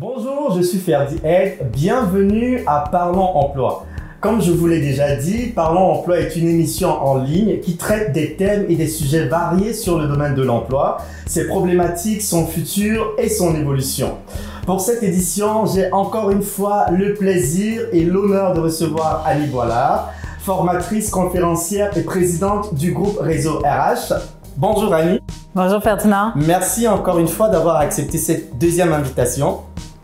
Bonjour, je suis Ferdi Egg. Bienvenue à Parlons Emploi. Comme je vous l'ai déjà dit, Parlons Emploi est une émission en ligne qui traite des thèmes et des sujets variés sur le domaine de l'emploi, ses problématiques, son futur et son évolution. Pour cette édition, j'ai encore une fois le plaisir et l'honneur de recevoir Annie Boilard, formatrice, conférencière et présidente du groupe Réseau RH. Bonjour Annie. Bonjour Ferdinand. Merci encore une fois d'avoir accepté cette deuxième invitation.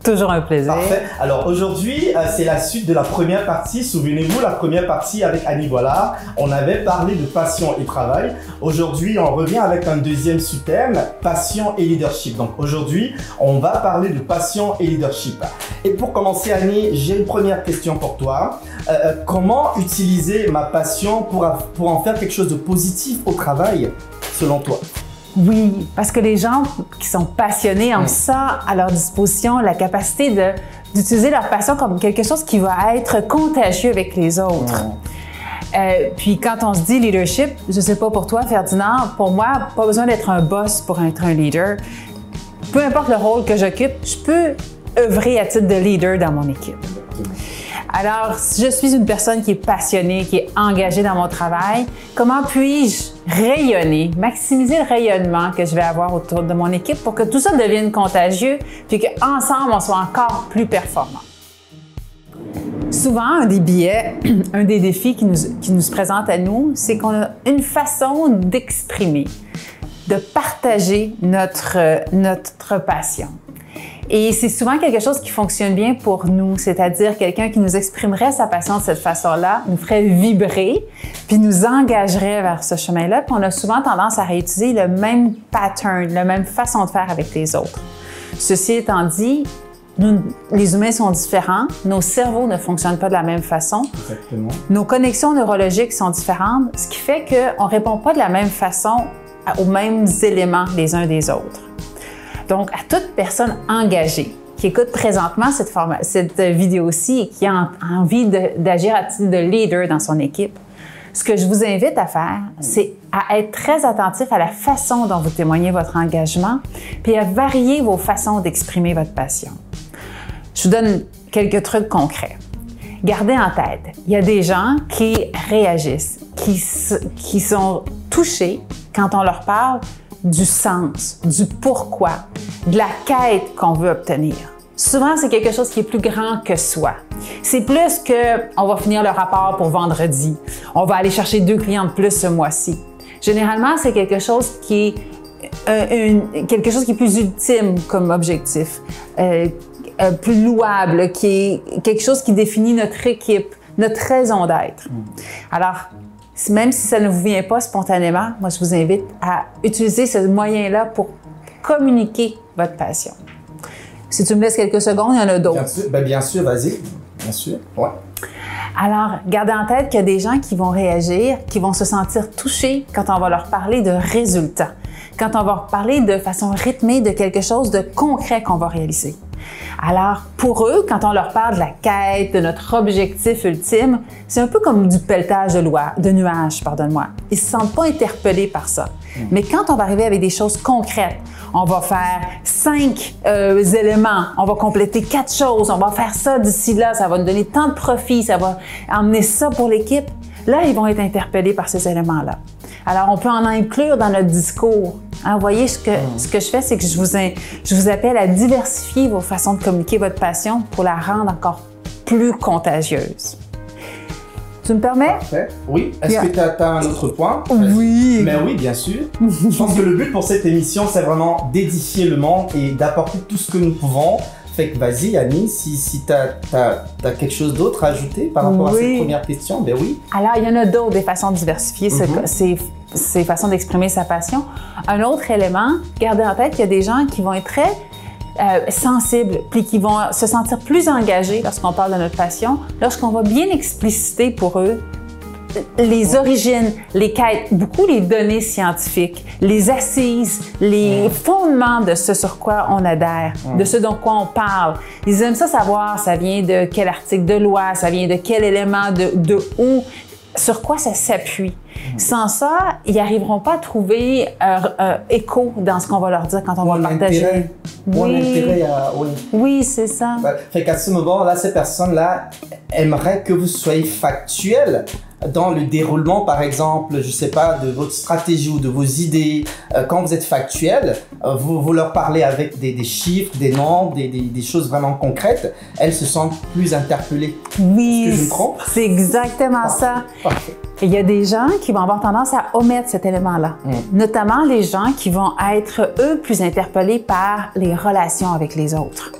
Toujours un plaisir. Parfait. Alors aujourd'hui, euh, c'est la suite de la première partie. Souvenez-vous, la première partie avec Annie Boilard, on avait parlé de passion et travail. Aujourd'hui, on revient avec un deuxième sous-thème, passion et leadership. Donc aujourd'hui, on va parler de passion et leadership. Et pour commencer, Annie, j'ai une première question pour toi. Euh, euh, comment utiliser ma passion pour, pour en faire quelque chose de positif au travail, selon toi? Oui, parce que les gens qui sont passionnés ont ça à leur disposition, la capacité de, d'utiliser leur passion comme quelque chose qui va être contagieux avec les autres. Euh, puis quand on se dit leadership, je sais pas pour toi, Ferdinand, pour moi, pas besoin d'être un boss pour être un leader. Peu importe le rôle que j'occupe, je peux œuvrer à titre de leader dans mon équipe. Alors, si je suis une personne qui est passionnée, qui est engagée dans mon travail, comment puis-je rayonner, maximiser le rayonnement que je vais avoir autour de mon équipe pour que tout ça devienne contagieux, puis qu'ensemble, on soit encore plus performant? Souvent, un des biais, un des défis qui nous, se présente à nous, c'est qu'on a une façon d'exprimer, de partager notre, notre passion. Et c'est souvent quelque chose qui fonctionne bien pour nous, c'est-à-dire quelqu'un qui nous exprimerait sa passion de cette façon-là, nous ferait vibrer, puis nous engagerait vers ce chemin-là. Puis on a souvent tendance à réutiliser le même pattern, la même façon de faire avec les autres. Ceci étant dit, nous, les humains sont différents, nos cerveaux ne fonctionnent pas de la même façon. Exactement. Nos connexions neurologiques sont différentes, ce qui fait qu'on ne répond pas de la même façon aux mêmes éléments les uns des autres. Donc, à toute personne engagée qui écoute présentement cette, vidéo-ci et qui a envie d'agir à titre de leader dans son équipe, ce que je vous invite à faire, c'est à être très attentif à la façon dont vous témoignez votre engagement, puis à varier vos façons d'exprimer votre passion. Je vous donne quelques trucs concrets. Gardez en tête, il y a des gens qui réagissent, qui sont touchés quand on leur parle du sens, du pourquoi, de la quête qu'on veut obtenir. Souvent, c'est quelque chose qui est plus grand que soi. C'est plus que on va finir le rapport pour vendredi. On va aller chercher deux clients de plus ce mois-ci. Généralement, c'est quelque chose qui est euh, quelque chose qui est plus ultime comme objectif, euh, euh, plus louable, qui est quelque chose qui définit notre équipe, notre raison d'être. Mm. Alors, même si ça ne vous vient pas spontanément, moi, je vous invite à utiliser ce moyen-là pour communiquer votre passion. Si tu me laisses quelques secondes, il y en a d'autres. Bien sûr, ben, bien sûr vas-y. Bien sûr. Ouais. Alors, gardez en tête qu'il y a des gens qui vont réagir, qui vont se sentir touchés quand on va leur parler de résultats, quand on va leur parler de façon rythmée de quelque chose de concret qu'on va réaliser. Alors, pour eux, quand on leur parle de la quête, de notre objectif ultime, c'est un peu comme du pelletage de, loi, de nuages, pardonne-moi. Ils se sentent pas interpellés par ça. Hmm. Mais quand on va arriver avec des choses concrètes, on va faire cinq euh, éléments, on va compléter quatre choses, on va faire ça d'ici là, ça va nous donner tant de profit, ça va emmener ça pour l'équipe. Là, ils vont être interpellés par ces éléments-là. Alors, on peut en inclure dans notre discours. Hein, vous voyez, ce que, hmm. ce que je fais, c'est que je vous, je vous appelle à diversifier vos façons de communiquer votre passion pour la rendre encore plus contagieuse. Tu me permets? Parfait. Oui. Est-ce que tu as, un autre point? Oui. Mais oui, bien sûr. je pense que le but pour cette émission, c'est vraiment d'édifier le monde et d'apporter tout ce que nous pouvons fait que vas-y, Annie, si, si tu as, quelque chose d'autre à ajouter par rapport à cette première question, ben oui. Alors, il y en a d'autres, des façons de diversifier mhm. ces, façons d'exprimer sa passion. Un autre élément, gardez en tête qu'il y a des gens qui vont être très euh, sensibles, puis qui vont se sentir plus engagés lorsqu'on parle de notre passion, lorsqu'on va bien expliciter pour eux les origines, les quêtes, beaucoup les données scientifiques, les assises, les fondements de ce sur quoi on adhère, de ce dont quoi on parle. Ils aiment ça savoir, ça vient de quel article de loi, ça vient de quel élément, de, de où sur quoi ça s'appuie. Sans ça, ils n'arriveront pas à trouver euh, euh, écho dans ce qu'on va leur dire quand on Ou va partager. Oui. oui. Oui, c'est ça. Fait qu'à ce moment-là, ces personnes-là aimeraient que vous soyez factuel dans le déroulement, par exemple, je sais pas, de votre stratégie ou de vos idées. Euh, quand vous êtes factuel, euh, vous, vous leur parlez avec des, des chiffres, des nombres, des, des- des choses vraiment concrètes, elles se sentent plus interpellées. Oui, Est-ce que je me trompe? c'est exactement ça. Parfait. Il y a des gens qui vont avoir tendance à omettre cet élément-là, Mm. notamment les gens qui vont être, eux, plus interpellés par les relations avec les autres.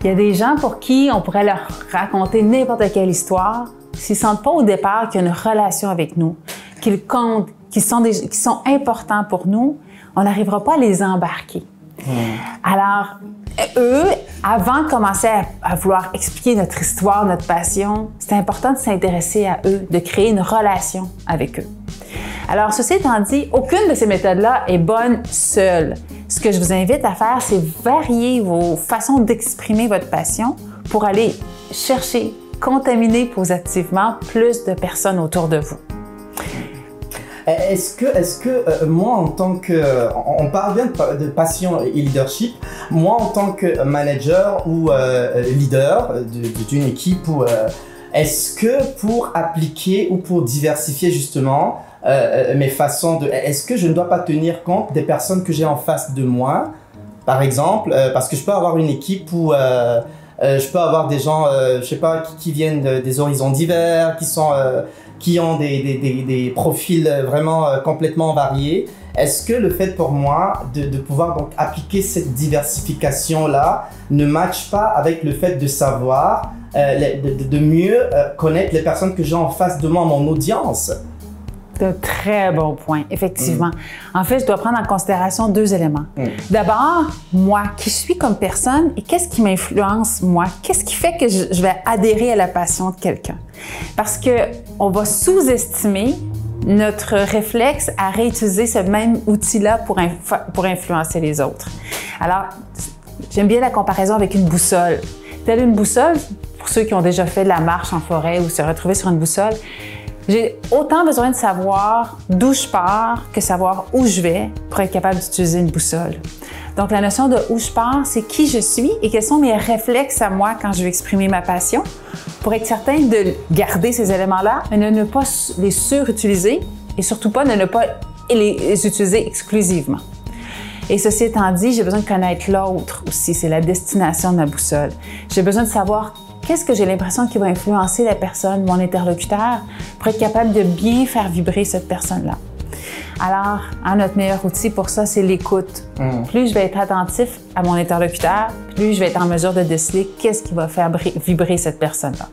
Il y a des gens pour qui on pourrait leur raconter n'importe quelle histoire, s'ils ne sentent pas au départ qu'il y a une relation avec nous, qu'ils comptent, qu'ils sont, des- qu'ils sont importants pour nous, on n'arrivera pas à les embarquer. Alors, eux, avant de commencer à, à vouloir expliquer notre histoire, notre passion, c'est important de s'intéresser à eux, de créer une relation avec eux. Alors, ceci étant dit, aucune de ces méthodes-là est bonne seule. Ce que je vous invite à faire, c'est varier vos façons d'exprimer votre passion pour aller chercher, contaminer positivement plus de personnes autour de vous. Est-ce que, est-ce que euh, moi, en tant que. On parle bien de, pa- de passion et leadership. Moi, en tant que manager ou euh, leader de- de- d'une équipe, euh, est-ce que pour appliquer ou pour diversifier justement mes façons de. Est-ce que je ne dois pas tenir compte des personnes que j'ai en face de moi? Par exemple, parce que je peux avoir une équipe où. Euh, je peux avoir des gens, euh, je sais pas, qui, qui viennent de- des horizons divers, qui sont, euh, qui ont des, des, des, des profils vraiment complètement variés. Est-ce que le fait pour moi de, de pouvoir donc appliquer cette diversification là ne matche pas avec le fait de savoir, euh, de, de- mieux connaître les personnes que j'ai en face de moi, mon audience? C'est un très bon point, effectivement. En fait, je dois prendre en considération deux éléments. Mm. D'abord, moi, qui suis comme personne et qu'est-ce qui m'influence, moi? Qu'est-ce qui fait que je, je vais adhérer à la passion de quelqu'un? Parce que on va sous-estimer notre réflexe à réutiliser ce même outil-là pour, inf- pour influencer les autres. Alors, j'aime bien la comparaison avec une boussole. Telle une boussole, pour ceux qui ont déjà fait de la marche en forêt ou se retrouver sur une boussole, j'ai autant besoin de savoir d'où je pars que savoir où je vais pour être capable d'utiliser une boussole. Donc, la notion de où je pars, c'est qui je suis et quels sont mes réflexes à moi quand je veux exprimer ma passion pour être certain de garder ces éléments-là, mais de ne pas les surutiliser et surtout pas ne pas les utiliser exclusivement. Et ceci étant dit, j'ai besoin de connaître l'autre aussi. C'est la destination de ma boussole. J'ai besoin de savoir qu'est-ce que j'ai l'impression qui va influencer la personne, mon interlocuteur, pour être capable de bien faire vibrer cette personne-là? Alors, hein, notre meilleur outil pour ça, c'est l'écoute. Mm. Plus je vais être attentif à mon interlocuteur, plus je vais être en mesure de déceler qu'est-ce qui va faire vibrer cette personne-là.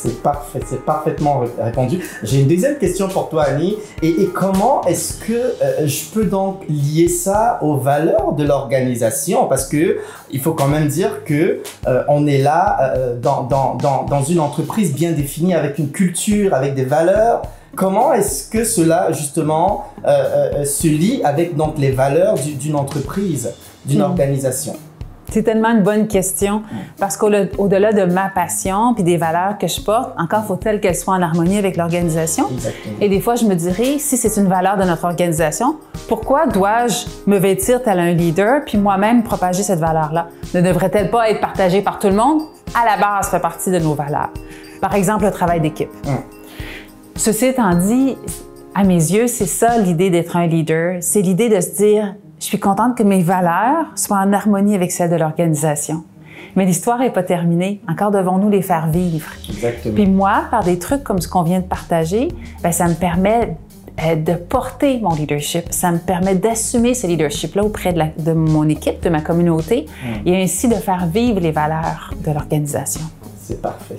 C'est parfait, c'est parfaitement ré- répondu. J'ai une deuxième question pour toi, Annie. Et, et comment est-ce que euh, je peux donc lier ça aux valeurs de l'organisation? Parce que il faut quand même dire que euh, on est là euh, dans, dans, dans, dans une entreprise bien définie, avec une culture, avec des valeurs. Comment est-ce que cela justement euh, euh, se lie avec donc les valeurs du- d'une entreprise, d'une Hmm. organisation? C'est tellement une bonne question parce qu'au-delà de ma passion puis des valeurs que je porte, encore faut-il qu'elles soient en harmonie avec l'organisation. Et des fois, je me dirais, si c'est une valeur de notre organisation, pourquoi dois-je me vêtir tel un leader puis moi-même propager cette valeur-là? Ne devrait-elle pas être partagée par tout le monde? À la base, ça fait partie de nos valeurs. Par exemple, le travail d'équipe. Mm. Ceci étant dit, à mes yeux, c'est ça l'idée d'être un leader. C'est l'idée de se dire, je suis contente que mes valeurs soient en harmonie avec celles de l'organisation. Mais l'histoire n'est pas terminée. Encore devons-nous les faire vivre. Exactement. Puis moi, par des trucs comme ce qu'on vient de partager, ben, ça me permet euh, de porter mon leadership. Ça me permet d'assumer ce leadership-là auprès de, la- de mon équipe, de ma communauté, et ainsi de faire vivre les valeurs de l'organisation. C'est parfait.